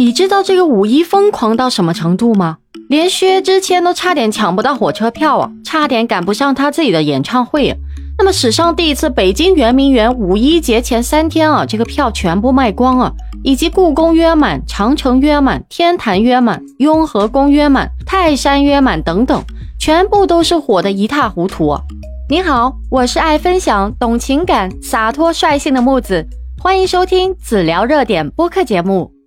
你知道这个五一疯狂到什么程度吗？连薛之谦都差点抢不到火车票啊，差点赶不上他自己的演唱会。那么史上第一次，北京圆明园五一节前三天啊，这个票全部卖光啊，以及故宫约满、长城约满、天坛约满、雍和宫约满、泰山约满等等，全部都是火的一塌糊涂啊。你好，我是爱分享、懂情感、洒脱率性的木子，欢迎收听子聊热点播客节目。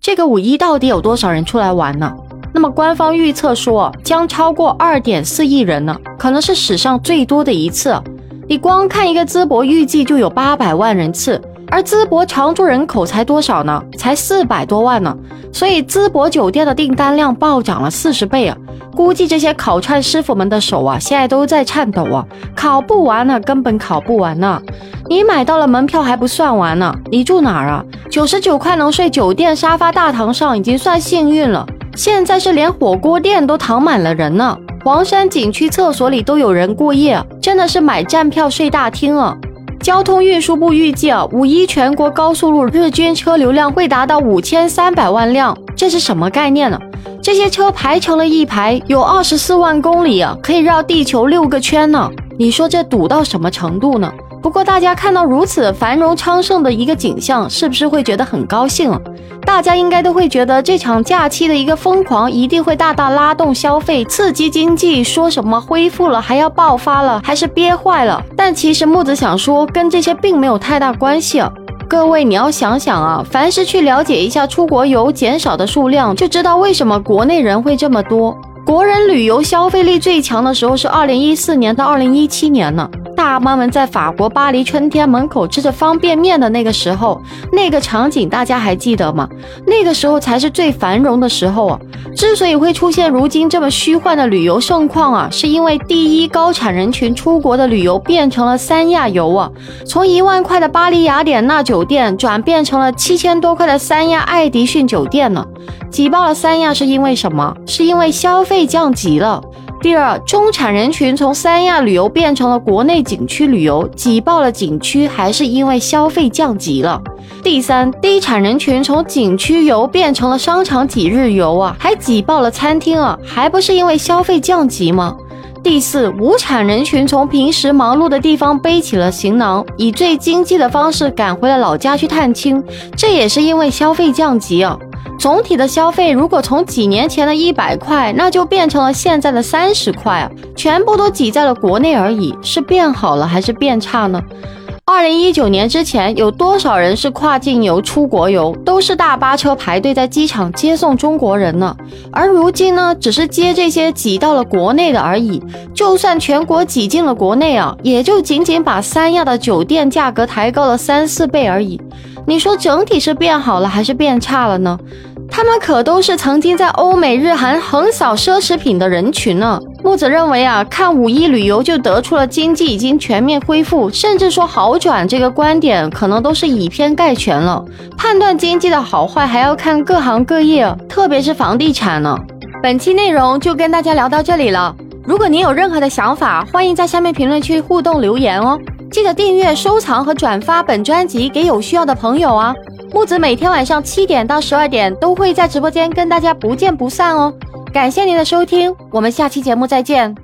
这个五一到底有多少人出来玩呢？那么官方预测说将超过二点四亿人呢，可能是史上最多的一次。你光看一个淄博，预计就有八百万人次，而淄博常住人口才多少呢？才四百多万呢。所以淄博酒店的订单量暴涨了四十倍啊！估计这些烤串师傅们的手啊，现在都在颤抖啊，烤不完呢，根本烤不完呢。你买到了门票还不算完呢，你住哪儿啊？九十九块能睡酒店沙发大堂上已经算幸运了，现在是连火锅店都躺满了人呢。黄山景区厕所里都有人过夜，真的是买站票睡大厅啊！交通运输部预计啊，五一全国高速路日均车流量会达到五千三百万辆，这是什么概念呢？这些车排成了一排，有二十四万公里啊，可以绕地球六个圈呢。你说这堵到什么程度呢？不过大家看到如此繁荣昌盛的一个景象，是不是会觉得很高兴啊？大家应该都会觉得这场假期的一个疯狂，一定会大大拉动消费，刺激经济。说什么恢复了，还要爆发了，还是憋坏了？但其实木子想说，跟这些并没有太大关系。各位，你要想想啊，凡是去了解一下出国游减少的数量，就知道为什么国内人会这么多。国人旅游消费力最强的时候是二零一四年到二零一七年呢。大妈们在法国巴黎春天门口吃着方便面的那个时候，那个场景大家还记得吗？那个时候才是最繁荣的时候啊！之所以会出现如今这么虚幻的旅游盛况啊，是因为第一高产人群出国的旅游变成了三亚游啊，从一万块的巴黎雅典娜酒店转变成了七千多块的三亚爱迪逊酒店呢。挤爆了三亚是因为什么？是因为消费降级了。第二，中产人群从三亚旅游变成了国内景区旅游，挤爆了景区，还是因为消费降级了。第三，低产人群从景区游变成了商场几日游啊，还挤爆了餐厅啊，还不是因为消费降级吗？第四，无产人群从平时忙碌的地方背起了行囊，以最经济的方式赶回了老家去探亲，这也是因为消费降级啊。总体的消费如果从几年前的一百块，那就变成了现在的三十块啊，全部都挤在了国内而已，是变好了还是变差呢？二零一九年之前，有多少人是跨境游、出国游，都是大巴车排队在机场接送中国人呢？而如今呢，只是接这些挤到了国内的而已。就算全国挤进了国内啊，也就仅仅把三亚的酒店价格抬高了三四倍而已。你说整体是变好了还是变差了呢？他们可都是曾经在欧美日韩横扫奢侈品的人群呢。木子认为啊，看五一旅游就得出了经济已经全面恢复，甚至说好转这个观点，可能都是以偏概全了。判断经济的好坏还要看各行各业，特别是房地产呢。本期内容就跟大家聊到这里了。如果您有任何的想法，欢迎在下面评论区互动留言哦。记得订阅、收藏和转发本专辑给有需要的朋友啊！木子每天晚上七点到十二点都会在直播间跟大家不见不散哦。感谢您的收听，我们下期节目再见。